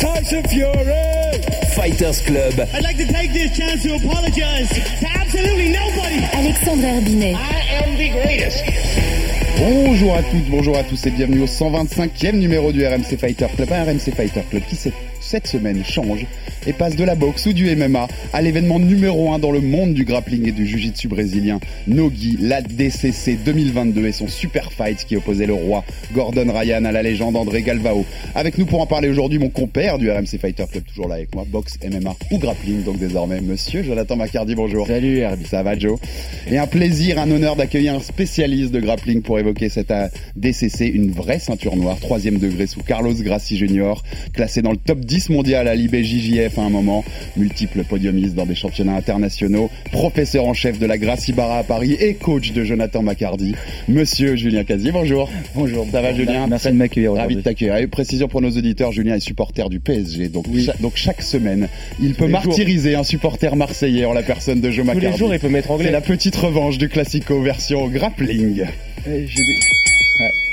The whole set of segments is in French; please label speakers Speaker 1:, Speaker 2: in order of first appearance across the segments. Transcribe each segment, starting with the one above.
Speaker 1: Tyson Fury.
Speaker 2: Fighters Club.
Speaker 3: I'd like to take this chance to apologize to absolutely nobody.
Speaker 4: Alexandre Herbinet.
Speaker 1: I am the greatest.
Speaker 5: Bonjour à toutes, bonjour à tous et bienvenue au 125e numéro du RMC Fighter Club, un RMC Fighter Club qui cette semaine change et passe de la boxe ou du MMA à l'événement numéro 1 dans le monde du grappling et du jiu-jitsu brésilien, Nogi, la DCC 2022 et son super fight qui opposait le roi Gordon Ryan à la légende André Galvao. Avec nous pour en parler aujourd'hui, mon compère du RMC Fighter Club, toujours là avec moi, boxe, MMA ou grappling, donc désormais monsieur Jonathan Macardy, bonjour.
Speaker 6: Salut Herbie.
Speaker 5: Ça va Joe? Et un plaisir, un honneur d'accueillir un spécialiste de grappling pour évoquer cette euh, DCC, une vraie ceinture noire, troisième degré sous Carlos Grassi Jr., classé dans le top 10 mondial à l'IBJJF à un moment, multiple podiumiste dans des championnats internationaux, professeur en chef de la Gracie Barra à Paris et coach de Jonathan Macardy, monsieur Julien Casier, bonjour.
Speaker 6: Bonjour.
Speaker 5: Ça va Julien
Speaker 6: Merci de m'accueillir
Speaker 5: Ravi de t'accueillir. Et précision pour nos auditeurs, Julien est supporter du PSG, donc, chaque, donc chaque semaine, il peut martyriser un supporter marseillais en la personne de Joe Macardy.
Speaker 6: Tous les jours, il peut mettre anglais.
Speaker 5: C'est la petite revanche du Classico version grappling.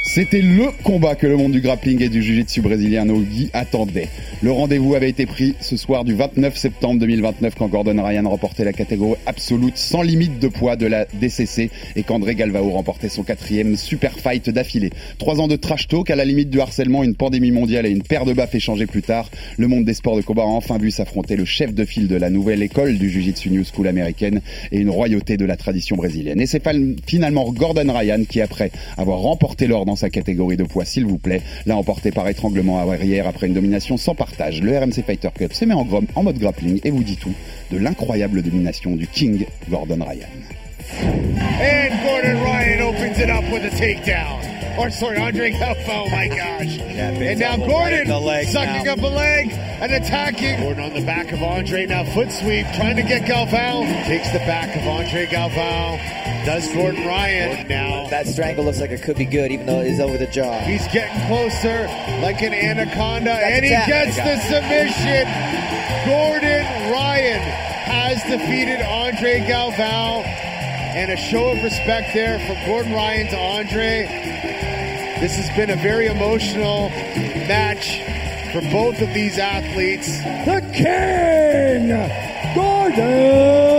Speaker 5: C'était le combat que le monde du grappling et du jiu-jitsu brésilien Nogi attendait. Le rendez-vous avait été pris ce soir du 29 septembre 2029 quand Gordon Ryan remportait la catégorie absolue sans limite de poids de la DCC et qu'André Galvao remportait son quatrième super fight d'affilée. Trois ans de trash talk à la limite du harcèlement, une pandémie mondiale et une paire de baffes échangées plus tard. Le monde des sports de combat a enfin vu s'affronter le chef de file de la nouvelle école du jiu-jitsu New School américaine et une royauté de la tradition brésilienne. Et c'est finalement Gordon Ryan qui, après avoir remporté l'or sa catégorie de poids, s'il vous plaît, l'a emporté par étranglement arrière après une domination sans partage. Le RMC Fighter Cup se met en, en mode grappling et vous dit tout de l'incroyable domination du King Gordon Ryan.
Speaker 1: And Gordon Ryan opens it up with a takedown. Or sorry, Andre Galfo, oh my gosh. and now Gordon sucking now. up a leg and attacking. Gordon on the back of Andre, now foot sweep, trying to get Galvao. Takes the back of Andre Galvao. Does Gordon Ryan now.
Speaker 7: That strangle looks like it could be good, even though it is over the jaw.
Speaker 1: He's getting closer like an anaconda, and he gets the submission. Gordon Ryan has defeated Andre Galvao. And a show of respect there from Gordon Ryan to Andre. This has been a very emotional match for both of these athletes.
Speaker 8: The King, Gordon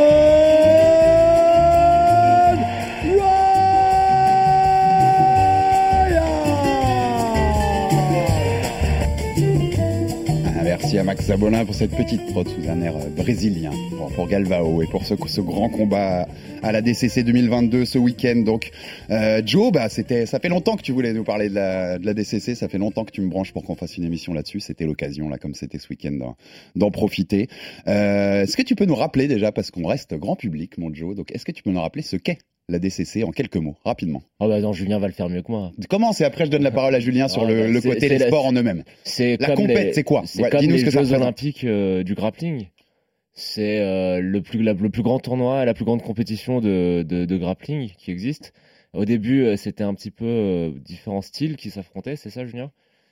Speaker 5: Max Zabolin pour cette petite prod sous un air brésilien pour, Galvao et pour ce, grand combat à la DCC 2022 ce week-end. Donc, euh, Joe, bah, c'était, ça fait longtemps que tu voulais nous parler de la, de la DCC. Ça fait longtemps que tu me branches pour qu'on fasse une émission là-dessus. C'était l'occasion, là, comme c'était ce week-end, d'en profiter. Euh, est-ce que tu peux nous rappeler déjà, parce qu'on reste grand public, mon Joe, donc est-ce que tu peux nous rappeler ce qu'est la DCC en quelques mots, rapidement.
Speaker 6: Oh bah non, Julien va le faire mieux que moi.
Speaker 5: Commence et après je donne la parole à Julien sur
Speaker 6: Ah
Speaker 5: le,
Speaker 6: bah,
Speaker 5: le
Speaker 6: c'est-
Speaker 5: côté des sports en eux-mêmes.
Speaker 6: C'est
Speaker 5: La compète, c'est quoi?
Speaker 6: C'est
Speaker 5: Ouais,
Speaker 6: comme les
Speaker 5: ce que
Speaker 6: Jeux. Olympiques euh, du grappling. C'est euh, le plus la- le plus grand tournoi, la plus grande compétition de, de, de grappling qui existe. Au début, euh, c'était un petit peu euh, différents styles qui s'affrontaient, c'est ça, Julien?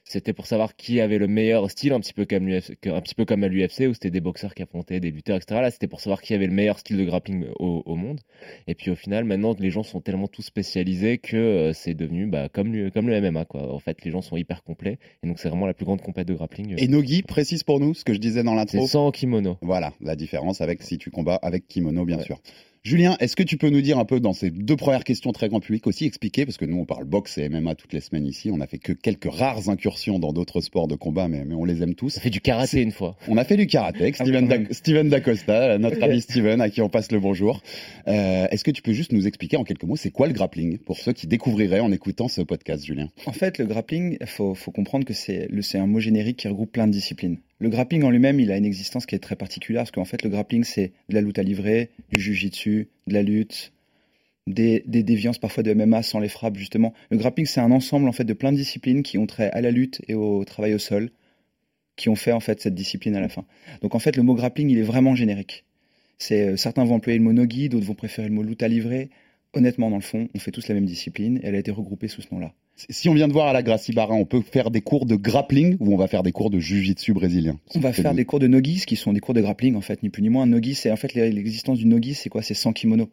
Speaker 6: C'était pour savoir qui avait le meilleur style, un petit peu comme l'UFC, un petit peu comme à l'UFC où c'était des boxeurs qui affrontaient des lutteurs, etc. Là, c'était pour savoir qui avait le meilleur style de grappling au, au monde. Et puis au final, maintenant, les gens sont tellement tous spécialisés que euh, c'est devenu bah, comme, le, comme le MMA. Quoi. En fait, les gens sont hyper complets. Et donc, c'est vraiment la plus grande compète de grappling. euh.
Speaker 5: Et Nogi, précise pour nous ce que je disais dans l'intro.
Speaker 6: C'est sans kimono.
Speaker 5: Voilà, la différence avec si tu combats avec kimono, bien sûr. Julien, est-ce que tu peux nous dire un peu dans ces deux premières questions très grand public aussi, expliquer, parce que nous on parle boxe et MMA toutes les semaines ici, on a fait que quelques rares incursions dans d'autres sports de combat, mais, mais on les aime tous.
Speaker 6: On a fait du karaté une fois.
Speaker 5: On a fait du karaté avec
Speaker 6: Ah
Speaker 5: Steven, Da-. Steven Dacosta, notre ami Steven, à qui on passe le bonjour. Euh, est-ce que tu peux juste nous expliquer en quelques mots, c'est quoi le grappling, pour ceux qui découvriraient en écoutant ce podcast, Julien?
Speaker 9: En fait, le grappling, il faut, faut comprendre que c'est le- c'est un mot générique qui regroupe plein de disciplines. Le grappling en lui-même, il a une existence qui est très particulière parce qu'en fait, le grappling, c'est de la lutte à livrer, du jujitsu, de la lutte, des, déviances parfois de MMA sans les frappes, justement. Le grappling, c'est un ensemble en fait de plein de disciplines qui ont trait à la lutte et au travail au sol. qui ont fait en fait cette discipline à la fin. Donc en fait, le mot grappling, il est vraiment générique. Euh, certains vont employer le mot nogi, d'autres vont préférer le mot lutte à livrer. Honnêtement, dans le fond, on fait tous la même discipline et elle a été regroupée sous ce nom-là.
Speaker 5: Si on vient de voir à la Gracie Barra, on peut faire des cours de grappling ou on va faire des cours de jiu-jitsu brésilien
Speaker 9: On va faire des cours de nogi, qui sont des cours de grappling en fait, ni plus ni moins. Nogi, c'est en fait l'existence du nogi, c'est quoi? C'est sans kimono.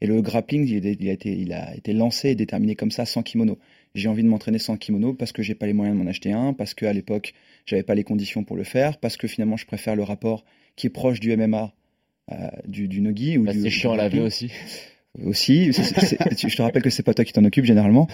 Speaker 9: Et le grappling, il a, été, il a été lancé et déterminé comme ça, sans kimono. J'ai envie de m'entraîner sans kimono parce que j'ai pas les moyens de m'en acheter un, parce qu'à l'époque, j'avais pas les conditions pour le faire, parce que finalement, je préfère le rapport qui est proche du MMA, euh, du, du nogi.
Speaker 6: Bah, c'est chiant à laver aussi
Speaker 9: aussi. je te rappelle que c'est pas toi qui t'en occupe généralement.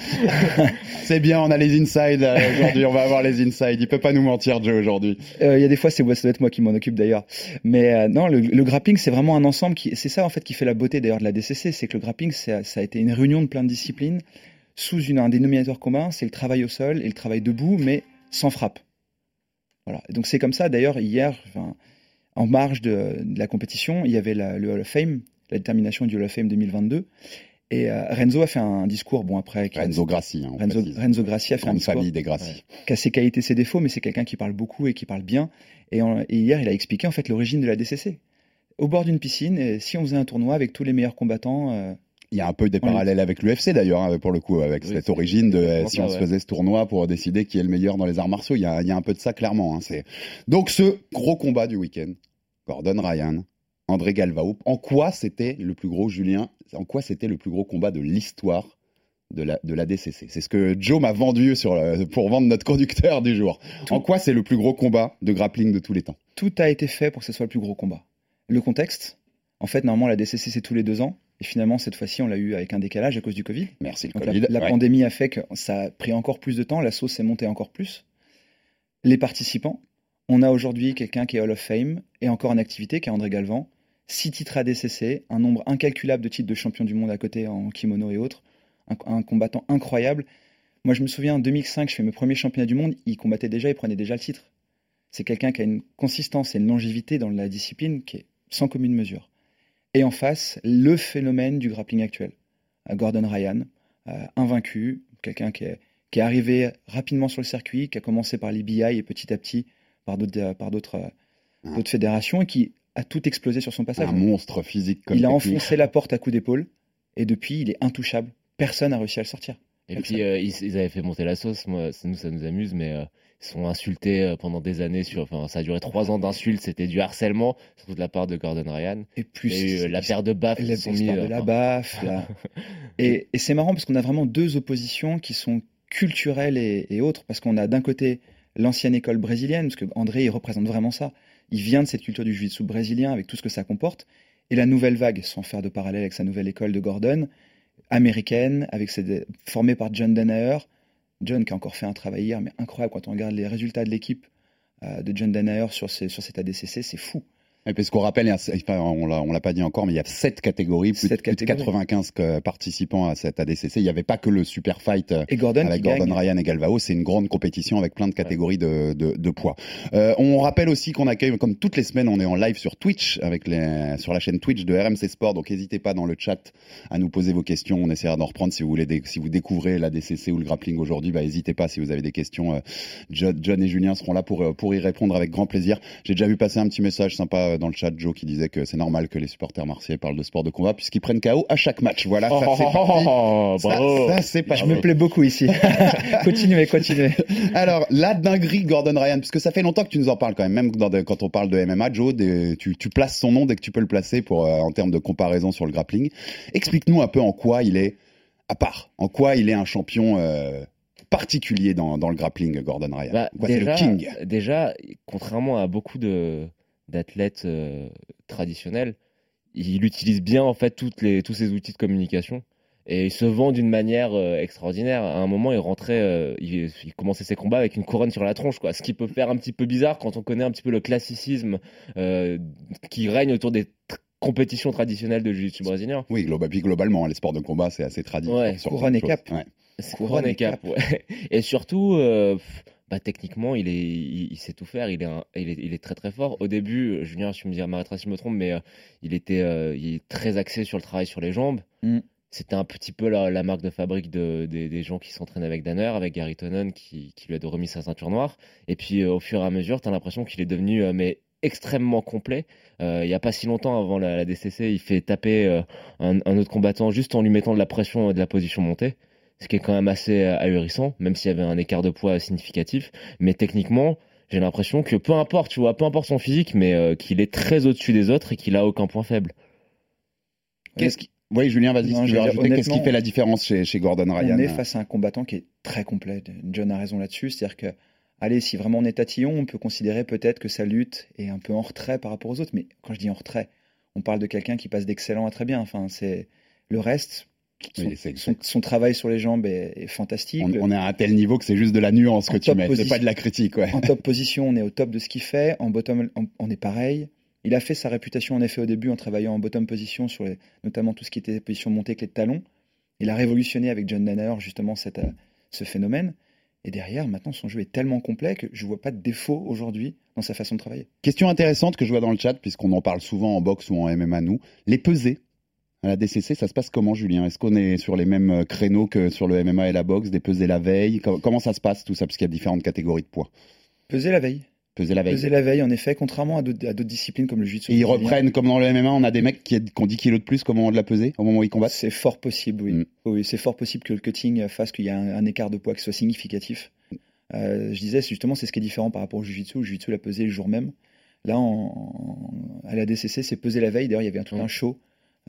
Speaker 5: c'est bien, on a les inside aujourd'hui. On va avoir les inside. Il peut pas nous mentir, Joe, aujourd'hui.
Speaker 9: Euh, il y a des fois, c'est ça doit être moi qui m'en occupe d'ailleurs. Mais euh, non, le, grappling, c'est vraiment un ensemble qui. C'est ça en fait qui fait la beauté d'ailleurs de la DCC, c'est que le grappling, ça a été une réunion de plein de disciplines sous une, un dénominateur commun, c'est le travail au sol et le travail debout, mais sans frappe. Voilà. Donc c'est comme ça. D'ailleurs, hier, en marge de, la compétition, il y avait le Hall of Fame la détermination du Hall of Fame 2022. Et euh, Renzo a fait un discours, bon après...
Speaker 5: Renzo Grassi.
Speaker 9: Hein, Renzo, Renzo, Grassi a fait un discours...
Speaker 5: famille des Grassi.
Speaker 9: Qui a ses qualités, ses défauts, mais c'est quelqu'un qui parle beaucoup et qui parle bien. Et, hier, il a expliqué en fait l'origine de la DCC. Au bord d'une piscine, si on faisait un tournoi avec tous les meilleurs combattants... Euh,
Speaker 5: il y a un peu des parallèles avec l'UFC d'ailleurs, hein, pour le coup, avec cette origine de si on se faisait ce tournoi pour décider qui est le meilleur dans les arts martiaux. Il y a, il y a un peu de ça clairement. Hein, Donc ce gros combat du week-end, Gordon Ryan André Galvao. En quoi c'était le plus gros, Julien En quoi c'était le plus gros combat de l'histoire de la, de la DCC C'est ce que Joe m'a vendu sur, pour vendre notre conducteur du jour. En quoi c'est le plus gros combat de grappling de tous les temps?
Speaker 9: Tout a été fait pour que ce soit le plus gros combat. Le contexte En fait, normalement, la DCC, c'est tous les deux ans. Et finalement, cette fois-ci, on l'a eu avec un décalage à cause du Covid.
Speaker 5: Merci,
Speaker 9: le Covid. La, pandémie a fait que ça a pris encore plus de temps, la sauce s'est montée encore plus. Les participants, on a aujourd'hui quelqu'un qui est Hall of Fame et encore en activité, qui est André Galvan, 6 titres ADCC, un nombre incalculable de titres de champion du monde à côté en kimono et autres, un, combattant incroyable. Moi, je me souviens en 2005, je fais mes premiers championnats du monde, il combattait déjà, il prenait déjà le titre. C'est quelqu'un qui a une consistance et une longévité dans la discipline qui est sans commune mesure. Et en face, le phénomène du grappling actuel. Gordon Ryan, euh, invaincu, quelqu'un qui est, qui est arrivé rapidement sur le circuit, qui a commencé par l'IBI et petit à petit par d'autres, par d'autres, euh, ah. d'autres fédérations et qui a tout explosé sur son passage.
Speaker 5: Un monstre physique comme
Speaker 9: Il a enfoncé la porte à coups d'épaule et depuis, il est intouchable. Personne n'a réussi à le sortir.
Speaker 6: Et puis, euh, ils, avaient fait monter la sauce. Moi, nous, ça nous amuse, mais euh, ils sont insultés euh, pendant des années. Sur, enfin, ça a duré trois ans d'insultes. C'était du harcèlement, surtout de la part de Gordon Ryan.
Speaker 9: Et plus,
Speaker 6: il y a eu la paire de baffes.
Speaker 9: La sont mis, de la baffe. et, et c'est marrant parce qu'on a vraiment deux oppositions qui sont culturelles et, et autres. Parce qu'on a d'un côté l'ancienne école brésilienne, parce que André, il représente vraiment ça. Il vient de cette culture du jiu-jitsu brésilien avec tout ce que ça comporte. Et la nouvelle vague, sans faire de parallèle avec sa nouvelle école de Gordon, américaine, avec formée par John Danaher. John qui a encore fait un travail hier, mais incroyable quand on regarde les résultats de l'équipe euh, de John Danaher sur, sur cette ADCC, c'est fou.
Speaker 5: Et parce qu'on rappelle, on l'a, l'a pas dit encore, mais il y a sept catégories, plus, de 95 participants à cette ADCC. Il n'y avait pas que le super fight
Speaker 9: euh, et Gordon
Speaker 5: avec Gordon Ryan et Galvao. C'est une grande compétition avec plein de catégories de, de, poids. Euh, on rappelle aussi qu'on accueille, comme toutes les semaines, on est en live sur Twitch avec les, sur la chaîne Twitch de RMC Sport. Donc n'hésitez pas dans le chat à nous poser vos questions. On essaiera d'en reprendre si vous voulez, si vous découvrez la DCC ou le grappling aujourd'hui. Bah n'hésitez pas si vous avez des questions. Euh, John, et Julien seront là pour pour y répondre avec grand plaisir. J'ai déjà vu passer un petit message sympa dans le chat, Joe, qui disait que c'est normal que les supporters marseillais parlent de sport de combat puisqu'ils prennent KO à chaque match. Voilà, ça c'est
Speaker 6: oh, bravo.
Speaker 9: Ça, c'est pas. Je me plais beaucoup ici. continuez, continuez.
Speaker 5: Alors la dinguerie Gordon Ryan, puisque ça fait longtemps que tu nous en parles quand même, même quand on parle de MMA, Joe, tu, tu, places son nom dès que tu peux le placer pour euh, en termes de comparaison sur le grappling. Explique-nous un peu en quoi il est à part, en quoi il est un champion. Euh, particulier dans, dans, le grappling, Gordon Ryan.
Speaker 6: Bah, déjà, le king. Déjà, contrairement à beaucoup de, d'athlètes euh, traditionnels, il utilise bien en fait toutes les, tous ces outils de communication et il se vend d'une manière euh, extraordinaire. À un moment, il rentrait, euh, il, commençait ses combats avec une couronne sur la tronche, quoi. Ce qui peut faire un petit peu bizarre quand on connaît un petit peu le classicisme qui règne autour des compétitions traditionnelles de jiu-jitsu brésilien.
Speaker 5: Oui, globalement, les sports de combat, c'est assez traditionnel.
Speaker 9: couronne et cap.
Speaker 6: Couronne et cap, ouais. Et surtout, bah, techniquement, il, est, il, sait tout faire. Il est, il, est, très très fort. Au début, Julien, tu me m'arrêteras si je me trompe, mais euh, il était euh, il est très axé sur le travail sur les jambes. Mm. c'était un petit peu la, la marque de fabrique de, des- des gens qui s'entraînent avec Danner, avec Gary Tonnen qui, qui lui a remis sa ceinture noire. Et puis euh, au fur et à mesure, tu as l'impression qu'il est devenu euh, mais extrêmement complet. Euh, il n'y a pas si longtemps avant la, la DCC, il fait taper euh, un, un autre combattant juste en lui mettant de la pression et de la position montée. Ce qui est quand même assez euh, ahurissant, même s'il y avait un écart de poids significatif. Mais techniquement, j'ai l'impression que peu importe, tu vois, peu importe son physique, mais euh, qu'il est très au-dessus des autres et qu'il a aucun point faible.
Speaker 5: Qu'est-ce qui... Oui, Julien, vas-y, qu'est-ce qui fait la différence chez, chez Gordon Ryan
Speaker 9: On est face à un combattant qui est très complet. John a raison là-dessus. C'est-à-dire que, allez, si vraiment on est tatillon, on peut considérer peut-être que sa lutte est un peu en retrait par rapport aux autres. Mais quand je dis en retrait, on parle de quelqu'un qui passe d'excellent à très bien. Enfin, c'est le reste. Son,
Speaker 5: Oui, c'est-
Speaker 9: son- son travail sur les jambes est, est fantastique.
Speaker 5: on, est à un tel niveau que c'est juste de la nuance
Speaker 9: En
Speaker 5: que tu mets, c'est pas de la critique, ouais.
Speaker 9: En top position, on est au top de ce qu'il fait. En bottom, on, on est pareil. Il a fait sa réputation en effet au début en travaillant en bottom position sur les, notamment tout ce qui était position montée clé de talon. Il a révolutionné avec John Danner justement cette, euh, ce phénomène. Et derrière, maintenant, son jeu est tellement complet que je vois pas de défaut aujourd'hui dans sa façon de travailler.
Speaker 5: Question intéressante que je vois dans le chat, puisqu'on en parle souvent en boxe ou en MMA, nous. Les pesées à la DCC, ça se passe comment, Julien? Est-ce qu'on est sur les mêmes euh, créneaux que sur le MMA et la boxe, des pesées la veille? Com- Comment ça se passe tout ça, puisqu'il y a différentes catégories de poids
Speaker 9: Peser la veille.
Speaker 5: Peser la veille.
Speaker 9: Peser la veille, en effet, contrairement à d'autres disciplines comme le jiu-jitsu.
Speaker 5: Ils reprennent, comme dans le MMA, on a des mecs qui, qui ont 10 kilos de plus qu'au moment de la peser, au moment où ils combattent?
Speaker 9: C'est fort possible, oui.
Speaker 5: Mm.
Speaker 9: Oui, c'est fort possible que le cutting fasse qu'il y a un, un écart de poids qui soit significatif. Euh, je disais, justement, c'est ce qui est différent par rapport au jiu-jitsu. Le jiu-jitsu l'a pesé le jour même. Là, en, à la DCC, c'est pesé la veille. D'ailleurs, il y avait un, tout un show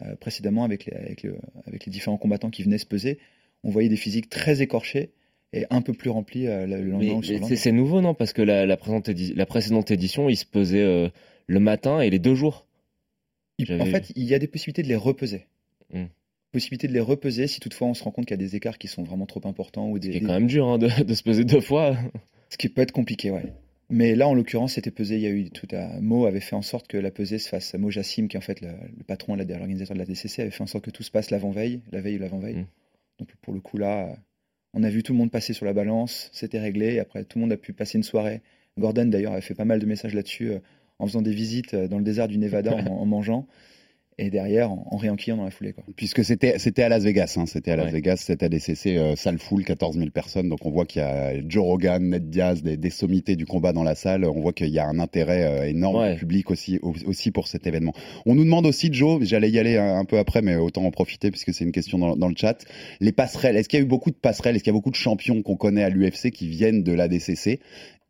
Speaker 9: euh, précédemment avec les, avec, le- avec les différents combattants qui venaient se peser. On voyait des physiques très écorchés et un peu plus remplis euh, le le lendemain
Speaker 6: c'est nouveau, non? Parce que la, la, précédente édi- la précédente édition, il se pesait euh, le matin et les deux jours.
Speaker 9: Il- En fait, il y a des possibilités de les repeser.
Speaker 6: Mm.
Speaker 9: Possibilité de les repeser si toutefois on se rend compte qu'il y a des écarts qui sont vraiment trop importants ou des,
Speaker 6: C'est
Speaker 9: des-
Speaker 6: quand même dur hein, de, de se peser deux fois.
Speaker 9: Ce qui peut être compliqué, ouais. Mais là, en l'occurrence, c'était pesé. Il y a eu tout à. Mo avait fait en sorte que la pesée se fasse. Mo Jassim, qui est en fait le, le patron, l'organisateur de la DCC, avait fait en sorte que tout se passe l'avant-veille, la veille ou l'avant-veille.
Speaker 6: Mm.
Speaker 9: Donc pour le coup, là, on a vu tout le monde passer sur la balance, c'était réglé. Après, tout le monde a pu passer une soirée. Gordon, d'ailleurs, avait fait pas mal de messages là-dessus euh, en faisant des visites euh, dans le désert du Nevada en, en mangeant. Et derrière, en, en réenquillant dans la foulée. Quoi.
Speaker 5: Puisque c'était c'était à Las Vegas, hein, c'était à Las
Speaker 6: Ouais.
Speaker 5: Vegas, c'était à DCC, euh, salle full, 14 000 personnes. Donc on voit qu'il y a Joe Rogan, Ned Diaz, des, des sommités du combat dans la salle. On voit qu'il y a un intérêt euh, énorme
Speaker 6: Ouais.
Speaker 5: du public aussi, au- aussi pour cet événement. On nous demande aussi, Joe, j'allais y aller un, un peu après, mais autant en profiter puisque c'est une question dans, dans le chat. Les passerelles, est-ce qu'il y a eu beaucoup de passerelles? Est-ce qu'il y a beaucoup de champions qu'on connaît à l'UFC qui viennent de la DCC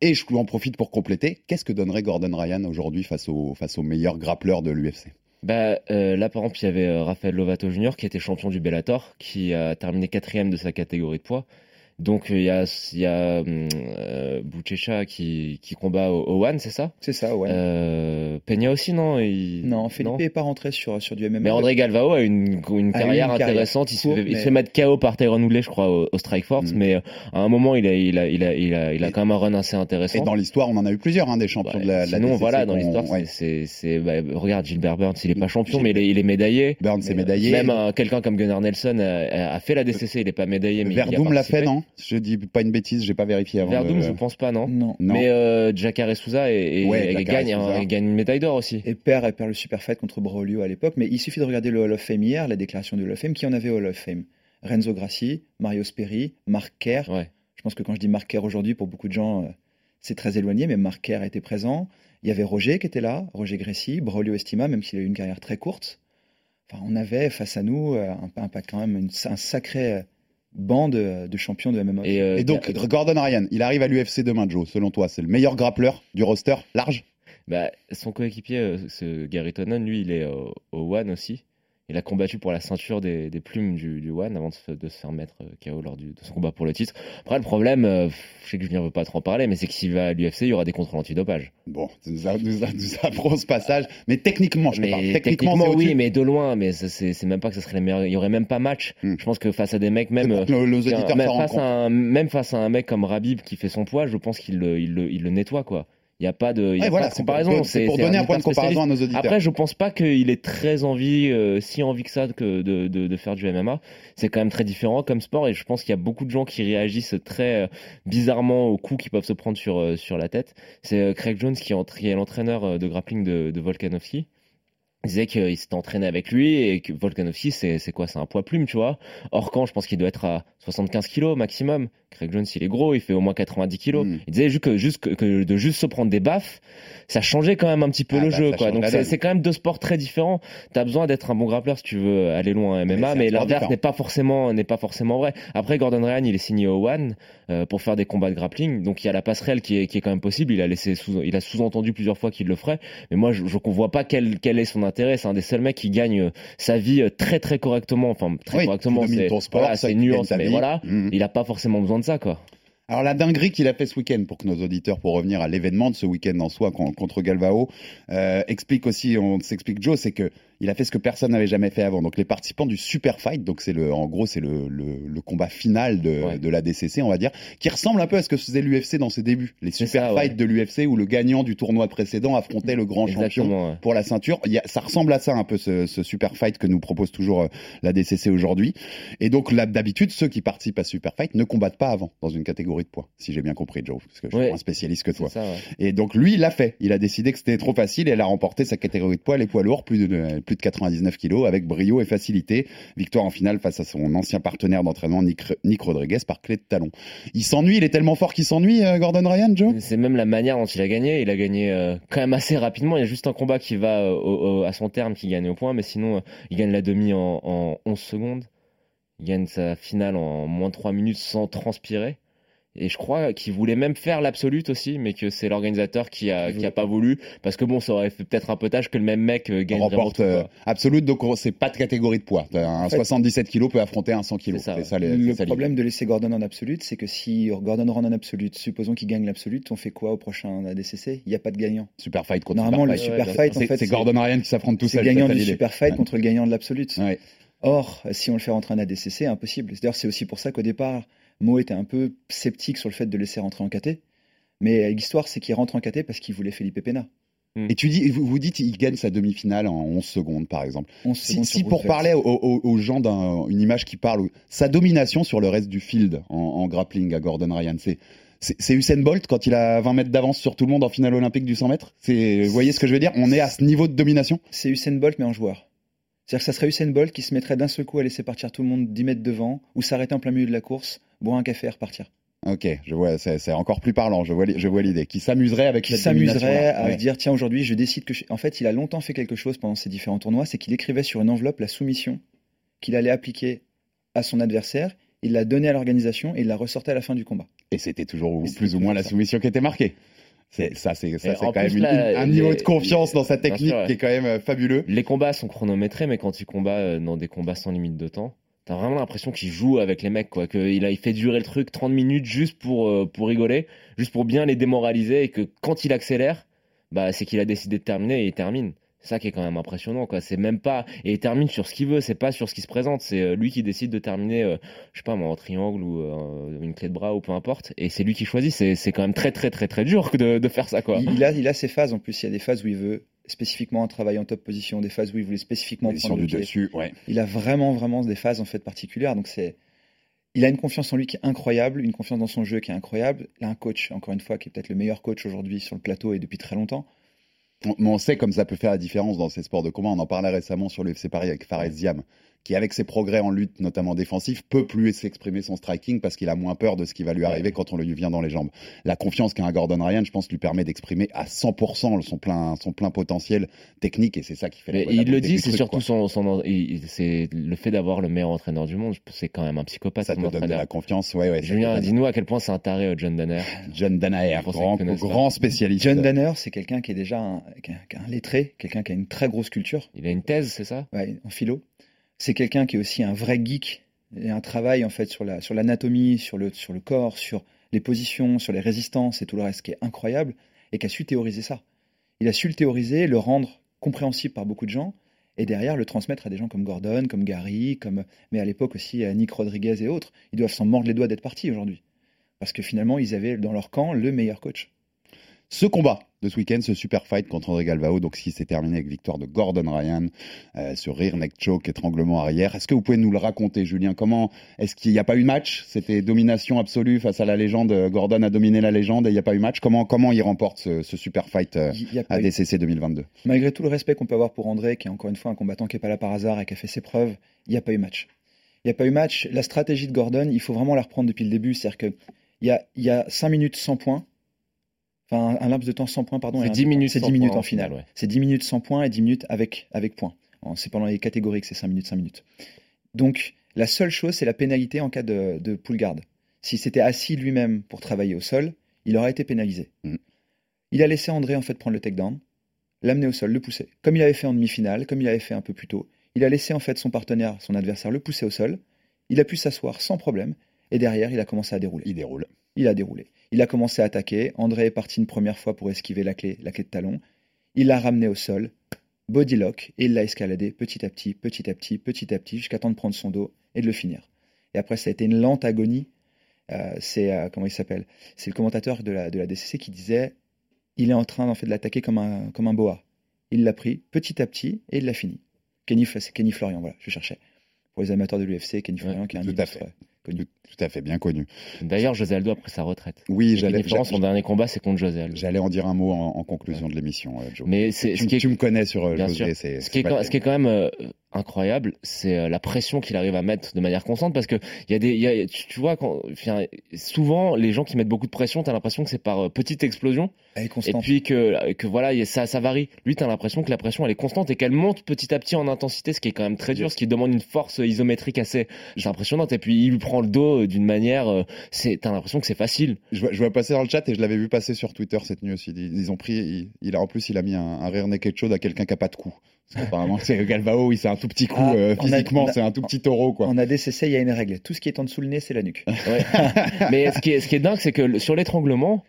Speaker 5: et je en profite pour compléter. Qu'est-ce que donnerait Gordon Ryan aujourd'hui face aux face aux meilleurs grappleurs de l'UFC
Speaker 6: Bah, euh, là, par exemple, il y avait euh, Rafael Lovato Jr. qui était champion du Bellator, qui a terminé quatrième de sa catégorie de poids. Donc, euh, il y a, y a hum, euh, Buchecha qui, qui combat au, au One, c'est ça?
Speaker 9: C'est ça, ouais.
Speaker 6: euh, Peña aussi, non? Il-
Speaker 9: non, Philippe n'est pas rentré sur, sur du MMA.
Speaker 6: Mais André Galvao a une, une
Speaker 9: A eu
Speaker 6: carrière
Speaker 9: une carrière
Speaker 6: intéressante. il, se fait, il se fait mettre KO par Tyron Woodley, je crois, au, au Strike Force.
Speaker 5: Mm.
Speaker 6: Mais euh, à un moment, il a, il a, il a, il a, il a quand même un run assez intéressant.
Speaker 5: Et dans l'histoire, on en a eu plusieurs, hein, des champions
Speaker 6: Ouais,
Speaker 5: de la, de la
Speaker 6: sinon,
Speaker 5: DCC
Speaker 6: voilà, dans l'histoire,
Speaker 5: ouais.
Speaker 6: c'est, bah, regarde Gilbert Burns, il est pas champion,
Speaker 5: Gilbert-
Speaker 6: mais il est, il est médaillé.
Speaker 5: Burns
Speaker 9: Mais, euh,
Speaker 5: médaillé.
Speaker 6: Même un- quelqu'un comme Gunnar Nelson a, a fait la DCC, il est pas médaillé, mais
Speaker 5: Verdum l'a fait, non? Je dis pas une bêtise, j'ai pas vérifié avant.
Speaker 6: Verdum,
Speaker 5: de-
Speaker 6: je pense pas, non.
Speaker 9: Non.
Speaker 5: Non.
Speaker 6: Mais euh, Jacare Souza et, et-
Speaker 5: Ouais,
Speaker 6: et
Speaker 5: Jacare
Speaker 6: gagne,
Speaker 5: Souza.
Speaker 6: un- il gagne une médaille d'or aussi.
Speaker 9: Et perd, et perd le super fight contre Braulio à l'époque. Mais il suffit de regarder le Hall of Fame hier, la déclaration du Hall of Fame, qui en avait au Hall of Fame? Renzo Grassi, Mario Sperry, Mark Kerr.
Speaker 6: Ouais.
Speaker 9: Je pense que quand je dis Mark Kerr aujourd'hui, pour beaucoup de gens, euh, c'est très éloigné, mais Mark Kerr était présent. Il y avait Roger qui était là, Roger Gressi, Braulio Estima, même s'il a eu une carrière très courte. Enfin, on avait face à nous euh, un, un, quand même une- un sacré euh, banc de, de champions de MMA.
Speaker 6: Et, euh,
Speaker 5: Et donc,
Speaker 6: Ga-
Speaker 5: Gordon Ryan, il arrive à l'UFC demain, Joe. Selon toi, c'est le meilleur grappleur du roster large?
Speaker 6: Bah, son coéquipier, euh, ce Gary Tonnen, lui, il est au, au One aussi. Il a combattu pour la ceinture des, des plumes du, du One avant de se, de se faire mettre euh, KO lors du, de son combat pour le titre. Après, le problème, euh, je sais que Julien veut pas trop en parler, mais c'est que s'il va à l'UFC, il y aura des contrôles antidopage.
Speaker 5: Bon, tu nous, a- nous, a- nous apprends ce passage. Mais techniquement, je
Speaker 6: Mais
Speaker 5: parle.
Speaker 6: techniquement,
Speaker 5: Techniquement,
Speaker 6: oui, mais de loin. Mais c'est même pas que ce serait les meilleurs. Il y aurait même pas match.
Speaker 5: Hmm.
Speaker 6: Je pense que face à des mecs, même. Tiens, même, face à un, même face à un mec comme Rabib qui fait son poids, je pense qu'il le, il le, il le nettoie, quoi. Il n'y a pas de, y a
Speaker 5: voilà,
Speaker 6: de comparaison.
Speaker 5: c'est pour donner un point de comparaison à nos auditeurs.
Speaker 6: Après, je pense pas qu'il ait très envie, euh, si envie que ça, que de, de, de faire du MMA. C'est quand même très différent comme sport et je pense qu'il y a beaucoup de gens qui réagissent très euh, bizarrement aux coups qui peuvent se prendre sur, euh, sur la tête. C'est Craig Jones qui, est l'entraîneur de grappling de, de Volkanovski. Il disait qu'il s'était entraîné avec lui et que Volkanovski c'est c'est quoi? C'est un poids plume tu vois? Orkan je pense qu'il doit être à 75 kilos maximum. Craig Jones il est gros il fait au moins 90 kilos.
Speaker 5: Mm.
Speaker 6: il disait juste que juste que, de juste se prendre des baffes ça changeait quand même un petit peu
Speaker 5: Ah
Speaker 6: le
Speaker 5: bah,
Speaker 6: jeu quoi. donc c'est quand même deux sports très différents. T'as besoin d'être un bon grappleur si tu veux aller loin en
Speaker 5: Mais
Speaker 6: MMA mais
Speaker 5: sport
Speaker 6: l'inverse n'est pas forcément n'est pas forcément vrai. Après Gordon Ryan il est signé au One euh, pour faire des combats de grappling. Donc il y a la passerelle qui est qui est quand même possible. Il a laissé sous il a sous-entendu plusieurs fois qu'il le ferait. Mais moi je ne vois pas quel quel est son intérêt c'est un des seuls mecs qui gagne euh, sa vie euh, très très correctement. Enfin très
Speaker 5: Oui,
Speaker 6: correctement c'est voilà, nuance mais voilà.
Speaker 5: Mhm.
Speaker 6: il a pas forcément besoin de ça quoi.
Speaker 5: Alors la dinguerie qu'il a fait ce week-end pour que nos auditeurs, pour revenir à l'événement de ce week-end en soi con- contre Galvao, euh, explique aussi, on s'explique Joe, c'est que il a fait ce que personne n'avait jamais fait avant. Donc les participants du Super Fight, donc c'est le, en gros c'est le, le, le combat final de,
Speaker 6: Ouais.
Speaker 5: de la DCC, on va dire, qui ressemble un peu à ce que faisait l'UFC dans ses débuts, les Super
Speaker 6: ça, ouais.
Speaker 5: Fights de l'UFC où le gagnant du tournoi précédent affrontait le grand champion
Speaker 6: ouais.
Speaker 5: pour la ceinture. Il y a, ça ressemble à ça un peu ce, ce super fight que nous propose toujours euh, la DCC aujourd'hui. Et donc là, d'habitude, ceux qui participent à super fight ne combattent pas avant dans une catégorie de poids, si j'ai bien compris, Joe, parce que je suis
Speaker 6: Ouais.
Speaker 5: moins spécialiste que toi.
Speaker 6: ça ouais.
Speaker 5: Et donc lui, il l'a fait. Il a décidé que c'était trop facile et elle a remporté sa catégorie de poids, les poids lourds, plus de plus de 99 kilos, avec brio et facilité. Victoire en finale face à son ancien partenaire d'entraînement Nick, Rodriguez par clé de talon. Il s'ennuie, il est tellement fort qu'il s'ennuie, euh, Gordon Ryan, Joe?
Speaker 6: C'est même la manière dont il a gagné. Il a gagné euh, quand même assez rapidement. Il y a juste un combat qui va euh, à son terme qui gagne au point, mais sinon, il gagne la demi en, en 11 secondes. Il gagne sa finale en moins de 3 minutes sans transpirer. Et je crois qu'il voulait même faire l'absolute aussi, mais que c'est l'organisateur qui a, qui a pas voulu. Parce que bon, ça aurait fait peut-être un peu tâche que le même mec euh, gagne vraiment
Speaker 5: remporte
Speaker 6: tout,
Speaker 5: euh, absolute, donc on- c'est pas de catégorie de poids. Un
Speaker 9: fait-
Speaker 5: 77 kilos peut affronter un 100 kilos.
Speaker 6: C'est ça,
Speaker 5: C'est
Speaker 6: ouais.
Speaker 5: ça, les-
Speaker 9: Le
Speaker 5: c'est ça
Speaker 9: problème de laisser Gordon en absolute, c'est que si Gordon rentre en absolute, supposons qu'il gagne l'absolute, on fait quoi au prochain ADCC Il n'y a pas de gagnant.
Speaker 5: Super fight contre
Speaker 9: Normalement, le
Speaker 5: super
Speaker 9: super
Speaker 6: ouais,
Speaker 9: fight, en
Speaker 5: C'est
Speaker 9: fait,
Speaker 5: c'est Gordon Ryan qui s'affronte tout
Speaker 9: c'est
Speaker 5: seul.
Speaker 9: le gagnant
Speaker 5: c'est
Speaker 9: du super fight
Speaker 5: Ouais.
Speaker 9: contre le gagnant de l'absolute.
Speaker 5: Ouais.
Speaker 9: Or, si on le fait rentrer en ADCC, impossible. D'ailleurs, c'est aussi pour ça qu'au départ, Mo était un peu sceptique sur le fait de laisser rentrer en KT. Mais l'histoire, c'est qu'il rentre en KT parce qu'il voulait Felipe Pena.
Speaker 5: Et tu dis, vous, vous dites, il gagne sa demi-finale en 11 secondes, par exemple.
Speaker 9: 11
Speaker 5: Si, pour parler aux, aux- aux gens d'une image qui parle, sa domination sur le reste du field en, en grappling à Gordon Ryan, c'est c'est Usain Bolt quand il a 20 mètres d'avance sur tout le monde en finale olympique du 100 mètres? Vous voyez ce que je veux dire? On est à ce niveau de domination?
Speaker 9: C'est Usain Bolt, mais en joueur. C'est-à-dire que ça serait Usain Bolt qui se mettrait d'un seul coup à laisser partir tout le monde 10 mètres devant, ou s'arrêter en plein milieu de la course, boire un café et repartir.
Speaker 5: Ok, je vois, c'est encore plus parlant. Je vois, li- je vois l'idée. Qui s'amuserait avec
Speaker 9: Qui s'amuserait à
Speaker 5: Ouais.
Speaker 9: dire tiens, aujourd'hui, je décide que. je- En fait, il a longtemps fait quelque chose pendant ces différents tournois, c'est qu'il écrivait sur une enveloppe la soumission qu'il allait appliquer à son adversaire, il l'a donnée à l'organisation et il la ressortait à la fin du combat.
Speaker 5: Et c'était toujours
Speaker 9: Et
Speaker 5: plus ou moins la soumission qui était marquée. C'est ça, c'est quand même une- un niveau
Speaker 6: les-
Speaker 5: de confiance dans sa technique
Speaker 6: sûr, ouais.
Speaker 5: qui est quand même euh, fabuleux.
Speaker 6: Les combats sont chronométrés, mais quand il combat euh, dans des combats sans limite de temps, t'as vraiment l'impression qu'il joue avec les mecs, quoi. Qu'il a, il fait durer le truc 30 minutes juste pour, euh, pour rigoler, juste pour bien les démoraliser, et que quand il accélère, bah, c'est qu'il a décidé de terminer et il termine. C'est ça qui est quand même impressionnant, quoi. C'est même pas, et il termine sur ce qu'il veut, c'est pas sur ce qui se présente, c'est euh, lui qui décide de terminer, euh, je sais pas, moi, en triangle ou euh, une clé de bras ou peu importe, et c'est lui qui choisit. C'est, c'est quand même très, très, très, très dur de, de faire ça, quoi.
Speaker 9: Il, il a, il a ses phases en plus. Il y a des phases où il veut spécifiquement un travail en top position, des phases où il voulait spécifiquement
Speaker 5: Sur
Speaker 9: prendre
Speaker 5: le
Speaker 9: le pied.
Speaker 5: dessus, ouais.
Speaker 9: Il a vraiment, vraiment des phases en fait particulières. Donc c'est, il a une confiance en lui qui est incroyable, une confiance dans son jeu qui est incroyable. Il a un coach, encore une fois, qui est peut-être le meilleur coach aujourd'hui sur le plateau et depuis très longtemps.
Speaker 5: On, mais on sait comme ça peut faire la différence dans ces sports de combat. On en parlait récemment sur le FC Paris avec Fares Diam, qui avec ses progrès en lutte, notamment défensif, peut plus s'exprimer son striking parce qu'il a moins peur de ce qui va lui arriver quand on lui vient dans les jambes. La confiance qu'a un Gordon Ryan, je pense, lui permet d'exprimer à 100% son plein, son plein potentiel technique et c'est ça qui fait. la-
Speaker 6: Mais
Speaker 5: la
Speaker 6: il le dit, c'est surtout
Speaker 5: quoi.
Speaker 6: son, son il- c'est le fait d'avoir le meilleur entraîneur du monde. C'est quand même un psychopathe.
Speaker 5: Ça te donne de la confiance, ouais, ouais.
Speaker 6: Julien, dis-nous à quel point c'est un taré, euh, John Danner.
Speaker 5: John
Speaker 6: ceux
Speaker 5: grand, grand spécialiste.
Speaker 9: John Danner, c'est quelqu'un qui est déjà un, qui a- qui a un lettré, quelqu'un qui a une très grosse culture
Speaker 6: Il a une thèse, c'est ça?
Speaker 9: Ouais, en philo. C'est quelqu'un qui est aussi un vrai geek et un travail en fait sur la sur l'anatomie, sur le sur le corps, sur les positions, sur les résistances et tout le reste qui est incroyable et qui a su théoriser ça. Il a su le théoriser, le rendre compréhensible par beaucoup de gens et derrière le transmettre à des gens comme Gordon, comme Gary, comme mais à l'époque aussi à Nick Rodriguez et autres. Ils doivent s'en mordre les doigts d'être partis aujourd'hui parce que finalement ils avaient dans leur camp le meilleur coach.
Speaker 5: Ce combat de ce week-end, ce super fight contre André Galvao, donc ce qui s'est terminé avec victoire de Gordon Ryan, euh, ce rear neck choke, étranglement arrière. Est-ce que vous pouvez nous le raconter, Julien? Comment est-ce qu'il n'y a pas eu match? C'était domination absolue face à la légende. Gordon a dominé la légende et il n'y a pas eu match. Comment comment il remporte ce, ce super fight euh, à DCC 2022
Speaker 9: Malgré tout le respect qu'on peut avoir pour André, qui est encore une fois un combattant qui n'est pas là par hasard et qui a fait ses preuves, il n'y a pas eu match. Il n'y a pas eu match. La stratégie de Gordon, il faut vraiment la reprendre depuis le début. C'est-à-dire qu'il y a, y a 5 minutes sans points. Enfin, un, laps de temps sans points, pardon.
Speaker 6: C'est
Speaker 9: et un-
Speaker 6: 10 minutes
Speaker 9: C'est
Speaker 6: sans
Speaker 9: 10 minutes
Speaker 6: points
Speaker 9: en
Speaker 6: finale, ouais.
Speaker 9: C'est 10 minutes sans points et 10 minutes avec, avec points. C'est pendant les catégories que c'est 5 minutes, 5 minutes. Donc, la seule chose, c'est la pénalité en cas de, de pull guard. S'il s'était assis lui-même pour travailler au sol, il aurait été pénalisé.
Speaker 5: Mhm.
Speaker 9: Il a laissé André en fait prendre le takedown, l'amener au sol, le pousser. Comme il avait fait en demi-finale, comme il avait fait un peu plus tôt, il a laissé en fait son partenaire, son adversaire, le pousser au sol. Il a pu s'asseoir sans problème. Et derrière, il a commencé à dérouler.
Speaker 5: Il déroule.
Speaker 9: Il a déroulé. Il a commencé à attaquer. André est parti une première fois pour esquiver la clé, la clé de talon. Il l'a ramené au sol, body lock, et il l'a escaladé petit à petit, petit à petit, petit à petit, jusqu'à temps de prendre son dos et de le finir. Et après, ça a été une lente agonie. Euh, c'est euh, comment il s'appelle? C'est le commentateur de la, de la DCC qui disait il est en train en fait de l'attaquer comme un, comme un boa. Il l'a pris petit à petit et il l'a fini. Kenny, Kenny Florian, voilà, je cherchais. Pour les amateurs de l'UFC, Kenny Florian qui est un illustre, connu.
Speaker 5: Tout à fait, bien connu.
Speaker 6: D'ailleurs, José Aldo a pris sa retraite.
Speaker 5: Oui, j'allais
Speaker 6: son dernier combat, c'est contre José Aldo.
Speaker 5: j'allais en dire un mot en, en conclusion de l'émission, euh, Joe.
Speaker 6: Mais
Speaker 5: tu,
Speaker 6: ce qui est
Speaker 5: tu me connais sur euh, José,
Speaker 6: Ce qui, est,
Speaker 5: c'est
Speaker 6: quand-
Speaker 5: pas
Speaker 6: ce qui est quand même euh, incroyable, c'est euh, la pression qu'il arrive à mettre de manière constante parce que il y a des, il y a- tu, vois, quand, souvent les gens qui mettent beaucoup de pression, t'as l'impression que c'est par euh, petite explosion et puis que, que voilà, ça, ça varie. Lui, t'as l'impression que la pression elle est constante et qu'elle monte petit à petit en intensité, ce qui est quand même très dur, ce qui demande une force isométrique assez, impressionnante. Et puis il lui prend le dos euh, d'une manière, euh, c'est, t'as l'impression que c'est facile.
Speaker 5: Je vois, je vois passer dans le chat et je l'avais vu passer sur Twitter cette nuit aussi. Ils, ils ont pris, il, il a en plus il a mis un, un rear naked choke à quelqu'un qui a pas de cou. Parce qu'apparemment c'est Galvao, il c'est un tout petit coup
Speaker 9: Ah,
Speaker 5: euh,
Speaker 9: on a-
Speaker 5: physiquement, c'est un tout petit taureau quoi.
Speaker 9: En ADCC, il y a une règle. Tout ce qui est en dessous le nez, c'est la nuque.
Speaker 6: Ouais. Mais ce qui est, ce qui est dingue, c'est que sur l'étranglement,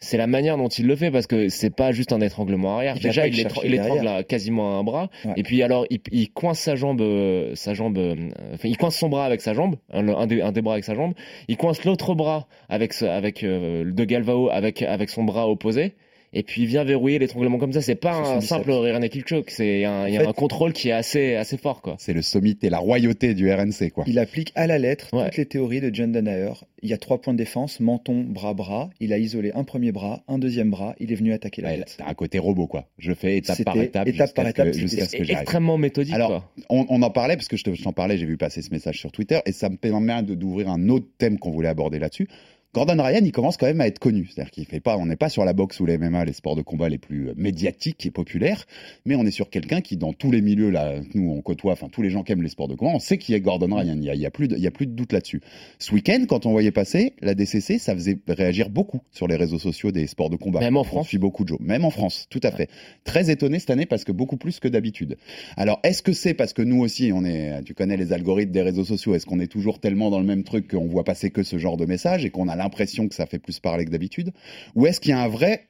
Speaker 6: c'est la manière dont il le fait parce que c'est pas juste un étranglement arrière.
Speaker 9: Il
Speaker 6: Déjà, il, il étrangle
Speaker 9: derrière.
Speaker 6: à quasiment à un bras.
Speaker 9: Ouais.
Speaker 6: Et puis alors, il, il coince sa jambe, euh, sa jambe, euh, enfin, il coince son bras avec sa jambe, un, des, un des bras avec sa jambe. Il coince l'autre bras avec, ce- avec euh, le de Galvao avec, avec son bras opposé. Et puis il vient verrouiller l'étranglement comme ça. C'est pas un simple rear naked choke. C'est un, il y a
Speaker 9: fait-
Speaker 6: un contrôle qui est assez, assez fort, quoi.
Speaker 5: C'est le sommité et la royauté du RNC quoi.
Speaker 9: Il applique à la lettre
Speaker 6: Ouais.
Speaker 9: toutes les théories de John Danaher. Il y a trois points de défense menton, bras, bras. Il a isolé un premier bras, un deuxième bras. Il est venu attaquer la
Speaker 5: Ouais,
Speaker 9: tête.
Speaker 5: T'as un côté robot quoi. Je fais étape par étape,
Speaker 9: étape
Speaker 5: jusqu'à
Speaker 9: par
Speaker 5: ce
Speaker 9: étape,
Speaker 5: que-
Speaker 9: c'était-
Speaker 5: jusqu'à ce que
Speaker 6: Et
Speaker 5: j'y arrive.
Speaker 6: extrêmement méthodique,
Speaker 5: Alors,
Speaker 6: quoi.
Speaker 5: On, on en parlait parce que je te- je t'en parlais, j'ai vu passer ce message sur Twitter et ça me permet de- d'ouvrir un autre thème qu'on voulait aborder là-dessus. Gordon Ryan, il commence quand même à être connu. C'est-à-dire qu'il fait pas, on n'est pas sur la boxe ou les MMA, les sports de combat les plus euh, médiatiques et populaires, mais on est sur quelqu'un qui, dans tous les milieux là, nous on côtoie, enfin tous les gens qui aiment les sports de combat, on sait qui est Gordon Ryan. Il y a, il y a plus de, il y a plus de doute là-dessus. Ce week-end, quand on voyait passer la DCC, ça faisait réagir beaucoup sur les réseaux sociaux des sports de combat.
Speaker 6: Même en France.
Speaker 5: suit beaucoup de Joe. Même en France, tout à fait. Très étonné cette année parce que beaucoup plus que d'habitude. Alors, est-ce que c'est parce que nous aussi, on est, tu connais les algorithmes des réseaux sociaux, est-ce qu'on est toujours tellement dans le même truc qu'on voit passer que ce genre de message et qu'on a l'impression que ça fait plus parler que d'habitude Ou est-ce qu'il y a un vrai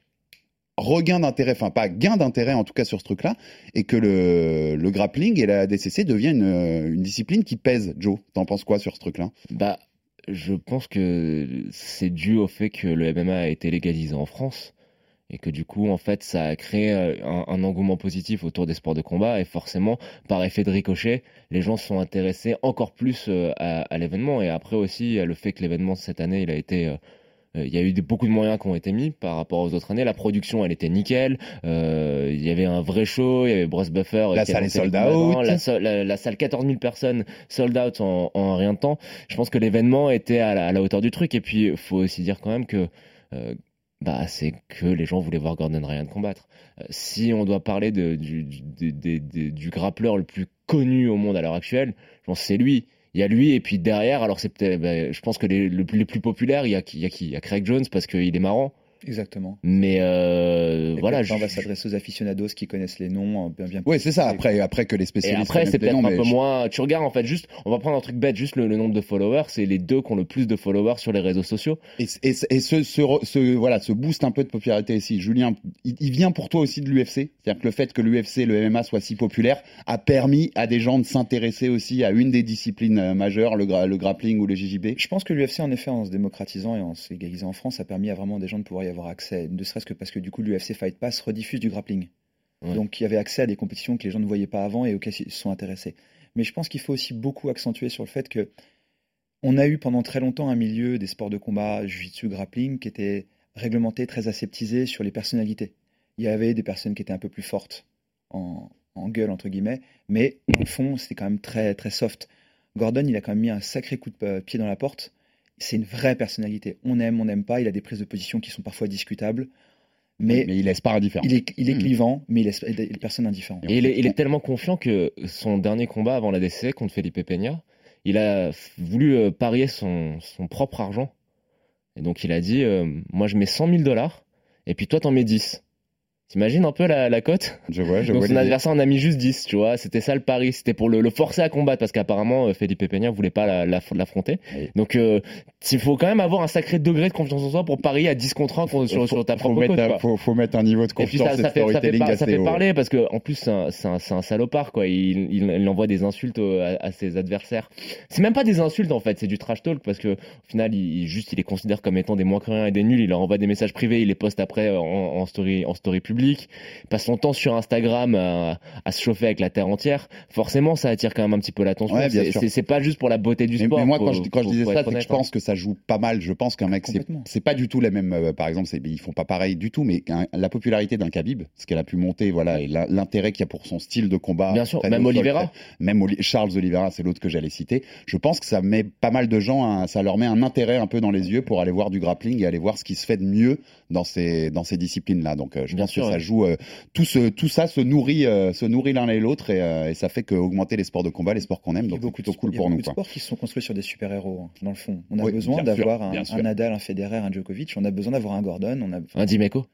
Speaker 5: regain d'intérêt, enfin pas gain d'intérêt en tout cas sur ce truc-là, et que le, grappling et la DCC deviennent une, une discipline qui pèse, Joe? T'en penses quoi sur ce truc-là?
Speaker 6: Bah, je pense que c'est dû au fait que le MMA a été légalisé en France et que du coup, en fait, ça a créé euh, un, un engouement positif autour des sports de combat et forcément, par effet de ricochet, les gens se sont intéressés encore plus euh, à, à l'événement et après aussi, le fait que l'événement cette année, il a été euh, il y a eu beaucoup de moyens qui ont été mis par rapport aux autres années. La production, elle était nickel. Euh, il y avait un vrai show. Il y avait Bruce Buffer.
Speaker 5: La salle est sold out.
Speaker 6: La, so- la- la salle 14 000 personnes sold out en, en rien de temps. Je pense que l'événement était à la, à la hauteur du truc. Et puis, faut aussi dire quand même que euh, bah, c'est que les gens voulaient voir Gordon Ryan combattre. Euh, si on doit parler du, du, grappleur le plus connu au monde à l'heure actuelle, je pense c'est lui. Il y a lui et puis derrière, alors c'est peut-être, ben, je pense que les, le- plus populaires, il y a qui, il y a Craig Jones parce qu'il est marrant.
Speaker 9: Exactement.
Speaker 6: Mais euh,
Speaker 9: Et
Speaker 6: voilà,
Speaker 9: on va s'adresser aux aficionados qui connaissent les noms euh, bien bien.
Speaker 5: Oui, c'est ça. Après, après que les
Speaker 6: Et
Speaker 5: spécialistes.
Speaker 6: après, c'est peut-être un peu
Speaker 5: je-
Speaker 6: moins. Tu regardes en fait juste, on va prendre un truc bête, juste le, le nombre de followers, c'est les deux qui ont le plus de followers sur les réseaux sociaux.
Speaker 5: Et, et, et ce, ce, ce- voilà, ce boost un peu de popularité ici, Julien, il, il vient pour toi aussi de l'UFC C'est-à-dire que le fait que l'UFC, le MMA soit si populaire, a permis à des gens de s'intéresser aussi à une des disciplines euh, majeures, le, gra- le grappling ou le JJB
Speaker 9: Je pense que l'UFC, en effet, en se démocratisant et en se légalisant en France, a permis à vraiment des gens de pouvoir y y avoir accès, ne serait-ce que parce que du coup l'UFC Fight Pass rediffuse du grappling.
Speaker 6: Ouais.
Speaker 9: Donc il y avait accès à des compétitions que les gens ne voyaient pas avant et auxquelles ils se sont intéressés. Mais je pense qu'il faut aussi beaucoup accentuer sur le fait que on a eu pendant très longtemps un milieu des sports de combat, jiu-jitsu, grappling, qui était réglementé, très aseptisé sur les personnalités. Il y avait des personnes qui étaient un peu plus fortes en, en gueule, entre guillemets, mais le fond, c'était quand même très, très soft. Gordon, il a quand même mis un sacré coup de euh, pied dans la porte. C'est une vraie personnalité. On aime, on n'aime pas. Il a des prises de position qui sont parfois discutables. Mais,
Speaker 5: Mais il laisse pas indifférent.
Speaker 9: il est, il est
Speaker 5: Hmm.
Speaker 9: clivant, mais il laisse, personne indifférent.
Speaker 6: Et il est, il est tellement confiant que son dernier combat avant la DCC contre Felipe Peña, il a voulu euh, parier son, son propre argent. Et donc il a dit, euh, moi je mets 100 000 dollars, et puis toi t'en mets 10. T'imagines un peu la, la cote?
Speaker 5: Je vois, je
Speaker 6: Donc
Speaker 5: vois.
Speaker 6: son adversaire en a mis juste 10, tu vois. C'était ça le pari. C'était pour le, le forcer à combattre parce qu'apparemment euh, Felipe Peña voulait pas la- la- l'affronter. Donc euh, il faut quand même avoir un sacré degré de confiance en soi pour parier à 10 contre 1 contre- sur, sur ta
Speaker 5: faut
Speaker 6: propre
Speaker 5: mettre,
Speaker 6: cote.
Speaker 5: un,
Speaker 6: quoi.
Speaker 5: faut, faut mettre un niveau de
Speaker 6: Et puis
Speaker 5: confiance
Speaker 6: ça,
Speaker 5: et de
Speaker 6: ça fait, ça fait,
Speaker 5: storytelling
Speaker 6: par- ça
Speaker 5: assez
Speaker 6: fait
Speaker 5: haut.
Speaker 6: parler parce que en plus c'est un, salopard quoi. Il, il, il envoie des insultes à, à ses adversaires. C'est même pas des insultes en fait, c'est du trash talk parce que au final il, il- juste il les considère comme étant des moins que rien et des nuls. Il leur envoie des messages privés, il les poste après en, en story en story publique. Passe son temps sur Instagram à, à se chauffer avec la terre entière. Forcément ça attire quand même un petit peu l'attention.
Speaker 5: Ouais,
Speaker 6: C'est- pas juste pour la beauté du sport.
Speaker 5: mais moi,
Speaker 6: faut-
Speaker 5: quand je, quand je disais ça,
Speaker 6: honnête,
Speaker 5: je pense que ça joue pas mal. Je pense qu'un mec, c'est pas du tout la même. euh, par exemple, ils font pas pareil du tout, mais un- la popularité d'un Khabib, ce qu'elle a pu monter, voilà, et l'intérêt qu'il y a pour son style de combat.
Speaker 6: Bien sûr, même
Speaker 5: sol,
Speaker 6: Oliveira.
Speaker 5: très- même Oli- Charles Oliveira, c'est l'autre que j'allais citer. Je pense que ça met pas mal de gens, ça leur met un intérêt un peu dans les yeux pour aller voir du grappling et aller voir ce qui se fait de mieux dans ces dans ces disciplines-là. Donc, euh, je
Speaker 6: Bien
Speaker 5: pense
Speaker 6: sûr,
Speaker 5: que ça
Speaker 6: ouais.
Speaker 5: joue. euh, tout ce tout ça se nourrit euh, se nourrit l'un et l'autre et, euh, et ça fait que augmenter les sports de combat, les sports qu'on aime.
Speaker 9: Il y a
Speaker 5: Donc, c'est
Speaker 9: beaucoup de,
Speaker 5: plutôt cool
Speaker 9: il y a
Speaker 5: pour
Speaker 9: beaucoup
Speaker 5: nous.
Speaker 9: de sports qui sont construits sur des super-héros, hein, dans le fond. On a
Speaker 5: Oui,
Speaker 9: besoin d'avoir un. Nadal, un Federer, un Djokovic. On a besoin d'avoir un Gordon. On a...
Speaker 6: Un Dimeco.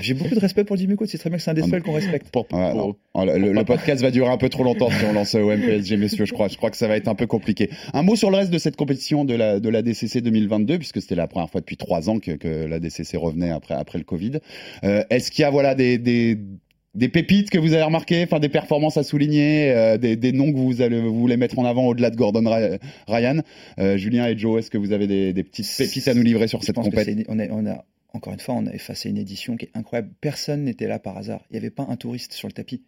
Speaker 9: J'ai beaucoup de respect pour le Dimeco. C'est très bien que c'est un des
Speaker 5: Ah,
Speaker 9: seuls qu'on respecte.
Speaker 6: Pour,
Speaker 5: Ouais,
Speaker 6: pour-
Speaker 5: non. Oh, le, le- le podcast va durer un peu trop longtemps si on lance au MPSG, messieurs. Je crois, je crois que ça va être un peu compliqué. Un mot sur le reste de cette compétition de la, de la DCC 2022, puisque c'était la première fois depuis trois ans que, que la DCC revenait après, après le Covid. Euh, Est-ce qu'il y a voilà des, des, des pépites que vous avez remarquées, enfin des performances à souligner, euh, des, des noms que vous, allez, vous voulez mettre en avant au-delà de Gordon Ry- Ryan? Euh, Julien et Joe, est-ce que vous avez des, des petites pépites à nous livrer sur
Speaker 9: Je
Speaker 5: cette compétition
Speaker 9: on a, encore une fois, on a effacé une édition qui est incroyable. Personne n'était là par hasard. Il n'y avait pas un touriste sur le tapis.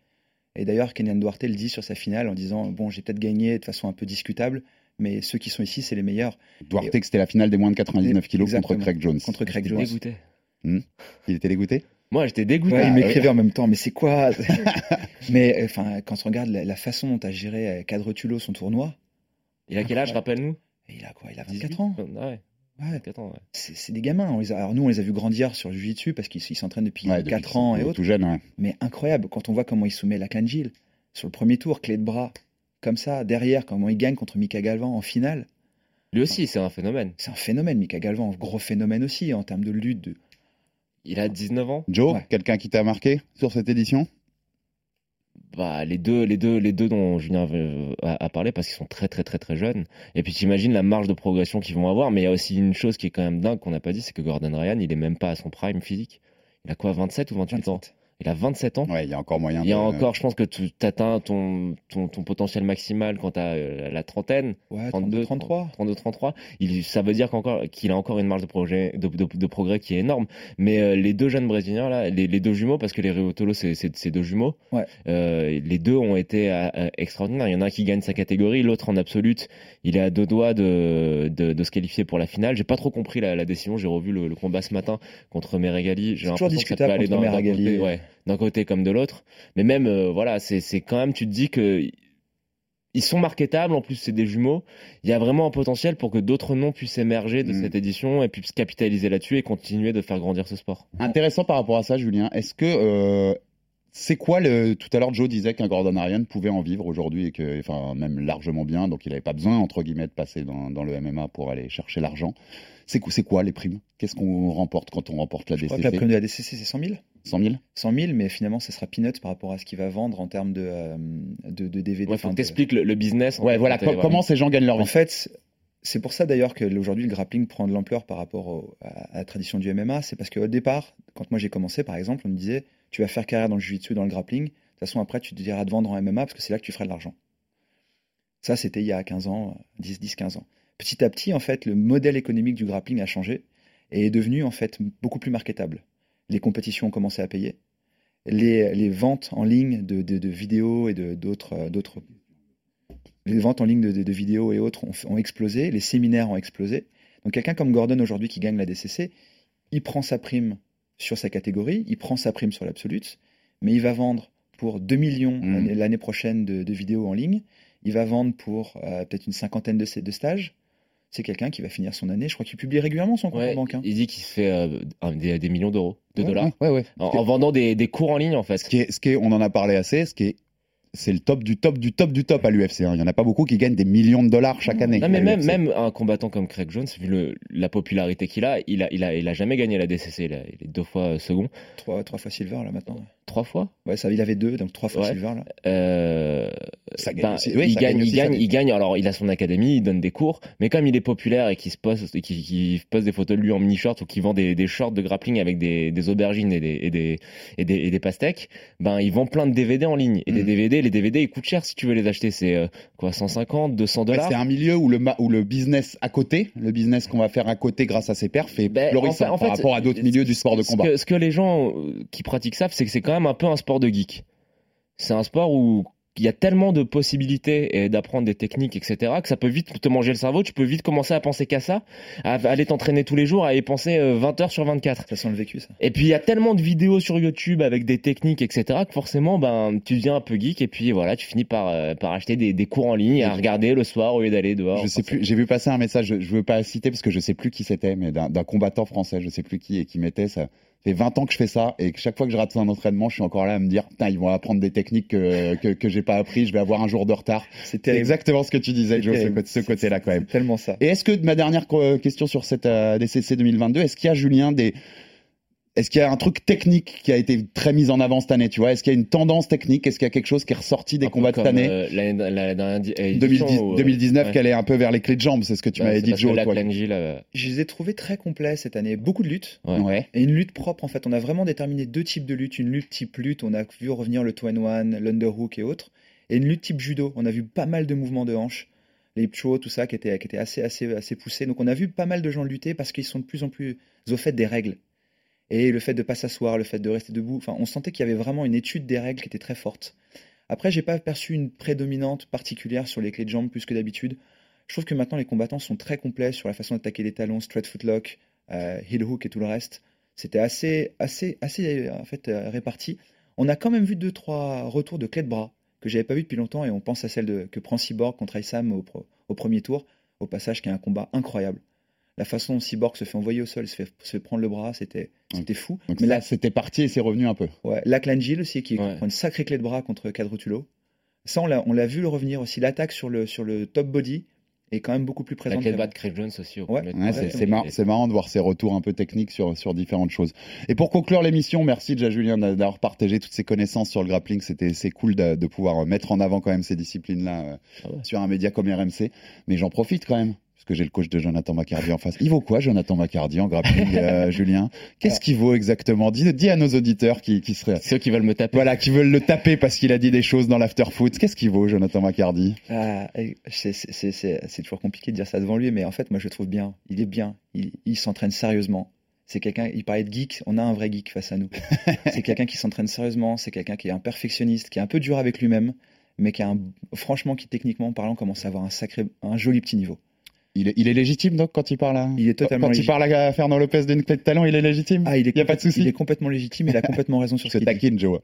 Speaker 9: Et d'ailleurs, Kenyan Duarte le dit sur sa finale en disant Bon, j'ai peut-être gagné de façon un peu discutable, mais ceux qui sont ici, c'est les meilleurs.
Speaker 5: Duarte, que c'était la finale des moins de 99 kilos contre. Craig Jones.
Speaker 9: Contre Craig Jones.
Speaker 6: dégoûté.
Speaker 5: Il était dégoûté?
Speaker 6: Moi j'étais dégoûté.
Speaker 9: Ouais, il
Speaker 5: Ah,
Speaker 9: m'écrivait en même temps, mais c'est quoi? Mais enfin, quand on regarde la, la façon dont a géré euh, Cadre-Tulo son tournoi,
Speaker 6: Il a quel âge, rappelle-nous?
Speaker 9: Il a quoi? Il a 24 ans?
Speaker 6: Ah ouais,
Speaker 9: Ouais,
Speaker 6: 24 ans, ouais.
Speaker 9: c'est des gamins. On les a- alors nous, on les a vus grandir sur Jiu-Jitsu parce qu'ils ils s'entraînent depuis
Speaker 5: Ouais, depuis
Speaker 9: 4
Speaker 5: qu'ils
Speaker 9: ans et autres.
Speaker 5: Tout jeune, ouais.
Speaker 9: Mais incroyable, quand on voit comment il soumet la Gilles sur le premier tour, clé de bras, comme ça, derrière, comment il gagne contre Mika Galvan en finale.
Speaker 6: Lui aussi, c'est un phénomène.
Speaker 9: C'est un phénomène, Mika Galvan, gros phénomène aussi en termes de lutte. De...
Speaker 6: Il a 19 ans.
Speaker 5: Joe,
Speaker 9: Ouais.
Speaker 5: quelqu'un qui t'a marqué sur cette édition?
Speaker 6: Bah, les deux, les deux, les deux dont Julien a, parlé parce qu'ils sont très, très, très, très jeunes. Et puis, t'imagines la marge de progression qu'ils vont avoir. Mais il y a aussi une chose qui est quand même dingue qu'on n'a pas dit, c'est que Gordon Ryan, il est même pas à son prime physique. Il a quoi, 27 ou 28 ans?
Speaker 9: 27.
Speaker 6: Il a 27 ans.
Speaker 5: Ouais, il y a encore moyen.
Speaker 6: Il y a
Speaker 5: de-
Speaker 6: encore, je pense que tu atteins ton, ton, ton potentiel maximal quand tu as la trentaine.
Speaker 9: Ouais,
Speaker 6: 32,
Speaker 9: 33.
Speaker 6: 32, 33. Il, ça veut dire qu'encore, qu'il a encore une marge de, projet, de, de, de progrès qui est énorme. Mais euh, les deux jeunes brésiliens, là, les, les deux jumeaux, parce que les Riotolo, c'est, c'est, c'est deux jumeaux,
Speaker 9: Ouais.
Speaker 6: euh, les deux ont été euh, euh, extraordinaires. Il y en a un qui gagne sa catégorie, l'autre en absolute, il est à deux doigts de, de, de se qualifier pour la finale. J'ai pas trop compris la, la décision. J'ai revu le, le combat ce matin contre Meregali. J'ai l'impression que ça peut aller dans, côté, ouais, d'un côté comme de l'autre. Mais même, euh, voilà, c'est, quand même, tu te dis que ils sont marketables, en plus c'est des jumeaux. Il y a vraiment un potentiel pour que d'autres noms puissent émerger de
Speaker 5: Mm.
Speaker 6: cette édition et puissent capitaliser là-dessus et continuer de faire grandir ce sport.
Speaker 5: Intéressant par rapport à ça, Julien. Est-ce que euh, c'est quoi le tout à l'heure Joe disait qu'un Gordon Ryan pouvait en vivre aujourd'hui et que enfin même largement bien, donc il n'avait pas besoin entre guillemets de passer dans, dans le MMA pour aller chercher l'argent. C'est quoi, les primes? Qu'est-ce qu'on remporte quand on remporte la
Speaker 9: Je crois que la
Speaker 5: DCC
Speaker 9: prime de la DCC, c'est 100 000.
Speaker 5: 100 000
Speaker 9: 100 000, mais finalement, ce sera peanuts par rapport à ce qu'il va vendre en termes de, euh, de, de DVD.
Speaker 6: Ouais, faut que
Speaker 9: de-
Speaker 6: t'expliques le, le business. en
Speaker 5: Ouais, voilà. co- Comment ces gens gagnent leur
Speaker 9: En
Speaker 5: vie?
Speaker 9: fait, c'est pour ça d'ailleurs que aujourd'hui le grappling prend de l'ampleur par rapport à, la tradition du MMA. C'est parce qu'au départ, quand moi j'ai commencé par exemple, on me disait tu vas faire carrière dans le jiu-jitsu, dans le grappling. De toute façon, après, tu te diras de vendre en MMA parce que c'est là que tu feras de l'argent. Ça, c'était il y a 15 ans, 10, 10, 15 ans. Petit à petit, en fait, le modèle économique du grappling a changé. et est devenu en fait beaucoup plus marketable. Les compétitions ont commencé à payer. Les, ventes en ligne de, vidéos et d'autres euh, d'autres les ventes en ligne de, de- de vidéos et autres ont, ont explosé, les séminaires ont explosé. Donc quelqu'un comme Gordon aujourd'hui qui gagne la DCC, il prend sa prime sur sa catégorie, il prend sa prime sur l'absolute, mais il va vendre pour 2 millions
Speaker 5: Mhm.
Speaker 9: l'année- prochaine de, de vidéos en ligne, il va vendre pour euh, peut-être une cinquantaine de, de stages. C'est quelqu'un qui va finir son année, je crois qu'il publie régulièrement son compte
Speaker 6: Ouais,
Speaker 9: en banque. hein.
Speaker 6: il dit qu'il se fait euh, des, des millions d'euros, de
Speaker 5: Ouais,
Speaker 6: dollars,
Speaker 5: Ouais, ouais.
Speaker 6: en, en vendant des, des cours en ligne en fait.
Speaker 5: Ce qui est, ce qui est, on en a parlé assez, ce qui est, c'est le top du top du top du top à l'UFC. hein. Il y en a pas beaucoup qui gagnent des millions de dollars chaque année.
Speaker 6: Non, mais même, un combattant comme Craig Jones, vu le, la popularité qu'il a, il a, il a, il a jamais gagné la DCC. Il, a- il est deux fois euh, second,
Speaker 9: Trois, trois fois silver là maintenant.
Speaker 6: trois fois?
Speaker 9: Ouais, ça, il avait deux, donc trois fois
Speaker 6: Ouais.
Speaker 9: silver là.
Speaker 6: Euh,
Speaker 5: Ça gagne
Speaker 6: ben,
Speaker 5: aussi. Oui,
Speaker 6: il
Speaker 5: ça
Speaker 6: gagne,
Speaker 5: gagne aussi,
Speaker 6: il gagne, il gagne. Alors, il a son académie, il donne des cours, mais comme il est populaire et qu'il se poste, poste des photos de lui en mini short ou qu'il vend des, des shorts de grappling avec des, des aubergines et des, et des, et des, et des pastèques, ben, il vend plein de DVD en ligne. Et des
Speaker 5: Mm.
Speaker 6: DVD, les DVD, ils coûtent cher si tu veux les acheter. C'est euh, quoi, 150, 200
Speaker 5: Ouais,
Speaker 6: dollars.
Speaker 5: C'est un milieu où le, où le business à côté, le business qu'on va faire à côté grâce à ses perfs est
Speaker 6: Ben,
Speaker 5: florissant
Speaker 6: en fait- en
Speaker 5: par
Speaker 6: fait,
Speaker 5: rapport à d'autres
Speaker 6: ce-
Speaker 5: milieux du sport de
Speaker 6: ce
Speaker 5: combat.
Speaker 6: que, ce que les gens euh, qui pratiquent savent, c'est que c'est quand même un peu un sport de geek. C'est un sport où il y a tellement de possibilités et d'apprendre des techniques, etc., que ça peut vite te manger le cerveau. Tu peux vite commencer à penser qu'à ça, à aller t'entraîner tous les jours, à y penser euh, 20 heures sur 24.
Speaker 9: Ça sent le vécu ça.
Speaker 6: Et puis il y a tellement de vidéos sur YouTube avec des techniques, etc., que forcément, ben, tu deviens un peu geek et puis voilà, tu finis par, euh, par acheter des, des cours en ligne et à regarder le soir au lieu d'aller dehors.
Speaker 5: Je sais plus, j'ai vu passer un message, je, je veux pas citer parce que je sais plus qui c'était, mais d'un d'un combattant français, je sais plus qui et qui mettait ça. Fait 20 ans que je fais ça et que chaque fois que je rate un entraînement, je suis encore là à me dire, putain, ils vont apprendre des techniques que, que, que j'ai pas appris, je vais avoir un jour de retard.
Speaker 9: C'est
Speaker 5: exactement ce que tu disais, Joe, ce, côté-là quand même.
Speaker 9: Tellement ça.
Speaker 5: Et est-ce que, ma dernière question sur cette euh, DCC 2022, est-ce qu'il y a, Julien, des, est-ce qu'il y a un truc technique qui a été très mis en avant cette année, tu vois? Est-ce qu'il y a une tendance technique? Est-ce qu'il y a quelque chose qui est ressorti des
Speaker 6: Un peu
Speaker 5: combats de cette année?
Speaker 6: euh, l'année- la dernière di-
Speaker 5: 2010
Speaker 6: édition où, euh,
Speaker 5: 2019
Speaker 6: ouais.
Speaker 5: qu'elle est un peu vers les clés de jambes, c'est ce que tu
Speaker 6: Bah,
Speaker 5: m'avais dit, Joe. toi.
Speaker 6: Euh,
Speaker 9: Je les ai trouvés très complets cette année. Beaucoup de luttes.
Speaker 6: Ouais.
Speaker 5: Ouais.
Speaker 9: Et une lutte propre, en fait. On a vraiment déterminé deux types de luttes. Une lutte type lutte, on a vu revenir le two and one, l'underhook et autres. Et une lutte type judo. On a vu pas mal de mouvements de hanches. Les chos, tout ça, qui était, qui était assez, assez, assez poussé. Donc on a vu pas mal de gens lutter parce qu'ils sont de plus en plus au fait des règles. Et le fait de pas s'asseoir, le fait de rester debout. Enfin, on sentait qu'il y avait vraiment une étude des règles qui était très forte. Après, j'ai pas perçu une prédominante particulière sur les clés de jambes plus que d'habitude. Je trouve que maintenant les combattants sont très complets sur la façon d'attaquer les talons, straight footlock, euh, heel hook et tout le reste. C'était assez, assez, assez en fait euh, réparti. On a quand même vu deux trois retours de clés de bras que j'avais pas vu depuis longtemps et on pense à celle de, que prend Cyborg contre Aysam au, au premier tour, au passage qui est un combat incroyable. La façon dont Cyborg se fait envoyer au sol, se fait, se fait prendre le bras, c'était, c'était fou.
Speaker 5: Donc
Speaker 9: Mais
Speaker 5: là,
Speaker 9: là,
Speaker 5: c'était parti et c'est revenu un peu.
Speaker 9: Ouais, Lachlan-Gill aussi, qui
Speaker 6: Ouais.
Speaker 9: prend une sacrée clé de bras contre Cadrutulo. Ça, on l'a, l'a vu le revenir aussi. L'attaque sur le, sur le top body est quand même beaucoup plus
Speaker 6: la
Speaker 9: présente.
Speaker 6: clé de Craig Jones aussi. Au
Speaker 9: Ouais.
Speaker 5: c'est, mar- marrant de voir ces retours un peu techniques sur, sur différentes choses. Et pour conclure l'émission, merci déjà Julien d'a- d'avoir partagé toutes ces connaissances sur le grappling. C'était, c'est cool de, de pouvoir mettre en avant quand même ces disciplines-là euh,
Speaker 6: Ah ouais.
Speaker 5: sur un média comme RMC. Mais j'en profite quand même. Que j'ai le coach de Jonathan Macardy en face. Il vaut quoi, Jonathan Macardy, en grappling, euh, Julien? Qu'est-ce qu'il vaut exactement? Dis, dis à nos auditeurs qui, qui seraient,
Speaker 6: Ceux qui veulent me taper.
Speaker 5: voilà, qui veulent le taper parce qu'il a dit des choses dans l'afterfoot. Qu'est-ce qu'il vaut, Jonathan Macardy
Speaker 9: Ah, c'est, toujours compliqué de dire ça devant lui, mais en fait, moi, je le trouve bien. Il est bien. Il, il s'entraîne sérieusement. C'est quelqu'un, il parlait de geek, on a un vrai geek face à nous. c'est quelqu'un qui s'entraîne sérieusement, c'est quelqu'un qui est un perfectionniste, qui est un peu dur avec lui-même, mais qui a un, franchement, qui techniquement parlant commence à avoir un sacré, un joli petit niveau.
Speaker 5: Il est, il est légitime donc quand il parle à,
Speaker 9: Il est totalement
Speaker 5: quand il
Speaker 9: légitime.
Speaker 5: parle à Fernand Lopez d'une clé de talent, il est légitime?
Speaker 9: Ah, il est,
Speaker 5: y a pas de souci.
Speaker 9: Il est complètement légitime, il a complètement raison sur ce qu'il dit.
Speaker 5: taquine, Joe.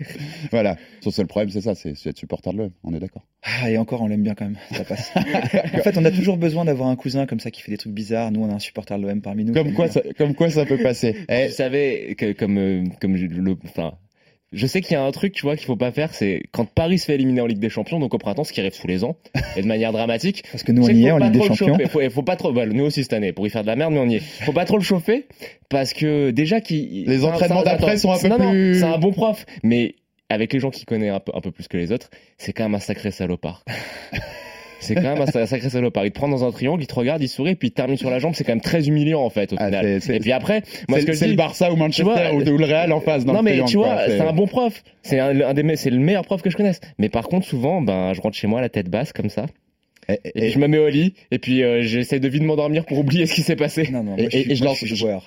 Speaker 5: voilà. Son seul problème, c'est ça, c'est être supporter de l'OM. On est d'accord.
Speaker 9: Ah, et encore, on l'aime bien quand même, ça passe. en fait, on a toujours besoin d'avoir un cousin comme ça qui fait des trucs bizarres. Nous, on a un supporter de l'OM parmi nous.
Speaker 5: Comme quoi, ça, comme quoi ça peut passer. Eh,
Speaker 6: Vous savez que comme euh, comme je, le enfin je sais qu'il y a un truc tu vois qu'il faut pas faire c'est quand Paris se fait éliminer en Ligue des Champions donc au printemps ce qui arrive tous les ans et de manière dramatique
Speaker 9: Parce que nous, on y est en Ligue des Champions.
Speaker 6: chauffer. faut, faut pas trop bah, nous aussi cette année pour y faire de la merde mais on y est faut pas trop le chauffer parce que déjà qui
Speaker 5: Les entraînements d'après sont un peu
Speaker 6: non, non,
Speaker 5: plus-
Speaker 6: c'est un bon prof mais avec les gens qui connaissent un peu, un peu plus que les autres c'est quand même un sacré salopard c'est quand même un sa- sacré salopard il te prend dans un triangle il te regarde il sourit puis il te termine sur la jambe c'est quand même très humiliant en fait au
Speaker 5: Ah,
Speaker 6: final et puis après moi
Speaker 5: c'est le Barça ou Manchester
Speaker 6: vois,
Speaker 5: ou, ou le Real en face. Dans
Speaker 6: non
Speaker 5: le
Speaker 6: mais
Speaker 5: triangle,
Speaker 6: tu vois, c'est un bon prof. C'est un, un des c'est le meilleur prof que je connaisse. Mais par contre, souvent, ben, je rentre chez moi la tête basse comme ça.
Speaker 5: Et,
Speaker 6: Et,
Speaker 5: et-
Speaker 6: puis je me mets au lit, et puis euh, j'essaie de vite m'endormir pour oublier ce qui s'est passé.
Speaker 9: Non, non,
Speaker 5: et-
Speaker 9: je,
Speaker 5: et-
Speaker 9: suis,
Speaker 5: et je
Speaker 9: moi,
Speaker 5: lance,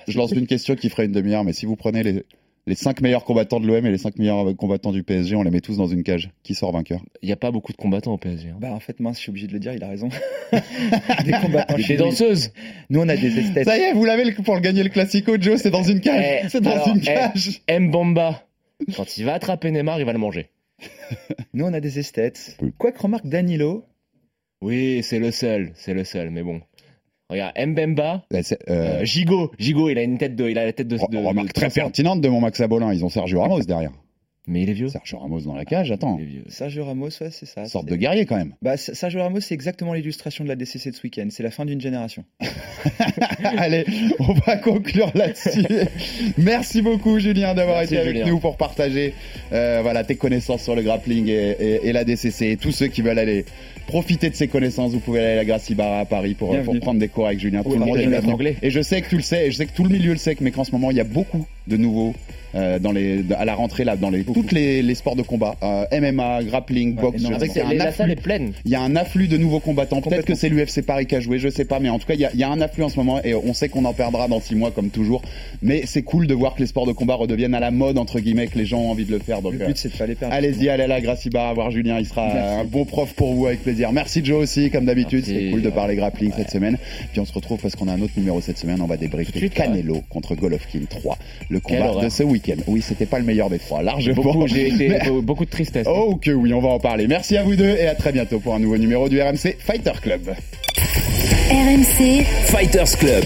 Speaker 9: je
Speaker 5: lance une question qui ferait une demi-heure, mais si vous prenez les, les 5 meilleurs combattants de l'OM et les 5 meilleurs combattants du PSG, on les met tous dans une cage. Qui sort vainqueur?
Speaker 6: Il n'y a pas beaucoup de combattants au PSG. hein.
Speaker 9: Bah, en fait, mince, je suis obligé de le dire, il a raison. des combattants
Speaker 6: Des danseuses
Speaker 9: Nous, on a des esthètes.
Speaker 5: Ça y est, vous l'avez le- pour le gagner le Classico, Joe, c'est dans une cage.
Speaker 6: Eh,
Speaker 5: c'est dans
Speaker 6: alors,
Speaker 5: une
Speaker 6: eh,
Speaker 5: cage.
Speaker 6: Mbamba, quand il va attraper Neymar, il va le manger.
Speaker 9: Nous, on a des esthètes. Quoi que remarque Danilo,
Speaker 6: Oui, c'est le seul, c'est le seul, mais bon. Regarde, Mbemba, euh,
Speaker 5: euh,
Speaker 6: Gigot, Gigot, il a une tête de, il a la tête de, de-
Speaker 5: remarque
Speaker 6: de-
Speaker 5: très pertinente de mon Max Abolin. Ils ont Sergio Ramos derrière.
Speaker 6: Mais il est vieux.
Speaker 5: Sergio Ramos dans la cage, attends.
Speaker 6: Il est vieux.
Speaker 9: Sergio Ramos, ouais, c'est ça.
Speaker 5: Sorte de guerrier quand même.
Speaker 9: Bah, Sergio Ramos, c'est exactement l'illustration de la DCC de ce week-end. C'est la fin d'une génération.
Speaker 5: Allez, on va conclure là-dessus. Merci beaucoup Julien d'avoir été avec
Speaker 6: Julien.
Speaker 5: nous pour partager euh, voilà tes connaissances sur le grappling et, et- et la DCC. Et tous ceux qui veulent aller profiter de ces connaissances, vous pouvez aller à la Gracie Bar à Paris pour, pour prendre des cours avec Julien. Tout le monde est bienvenu.
Speaker 6: anglais.
Speaker 5: Et je sais que tu le sais, et je sais que tout le milieu le sait, mais qu'en ce moment il y a beaucoup de nouveaux. euh, dans les, à la rentrée là, dans les, toutes les, les sports de combat, euh, MMA, grappling,
Speaker 9: Ouais,
Speaker 5: boxe,
Speaker 6: Avec
Speaker 5: a
Speaker 6: la salle est pleine.
Speaker 5: il y a un afflux de nouveaux combattants. Peut-être que c'est l'UFC Paris qui a joué, je sais pas, mais en tout cas, il y a, il y a un afflux en ce moment et on sait qu'on en perdra dans six mois comme toujours. Mais c'est cool de voir que les sports de combat redeviennent à la mode, entre guillemets, que les gens ont envie de le faire. Donc,
Speaker 9: Le
Speaker 5: euh,
Speaker 9: but, c'est de pas les perdre.
Speaker 5: allez-y, allez à la à voir Julien, il sera
Speaker 9: Merci.
Speaker 5: un bon prof pour vous avec plaisir. Merci Joe aussi, comme d'habitude, c'est cool de parler grappling cette semaine. Puis on se retrouve parce qu'on a un autre numéro cette semaine, on va débriefer
Speaker 6: suite,
Speaker 5: Canelo contre Golovkin 3, le combat de ce week-end. Oui, c'était pas le meilleur des trois, largement.
Speaker 6: Beaucoup, j'ai été,
Speaker 5: Mais-
Speaker 6: beaucoup de tristesse.
Speaker 5: Oh que oui, on va en parler. Merci à vous deux et à très bientôt pour un nouveau numéro du RMC Fighter Club.
Speaker 4: RMC,
Speaker 2: Fighters Club.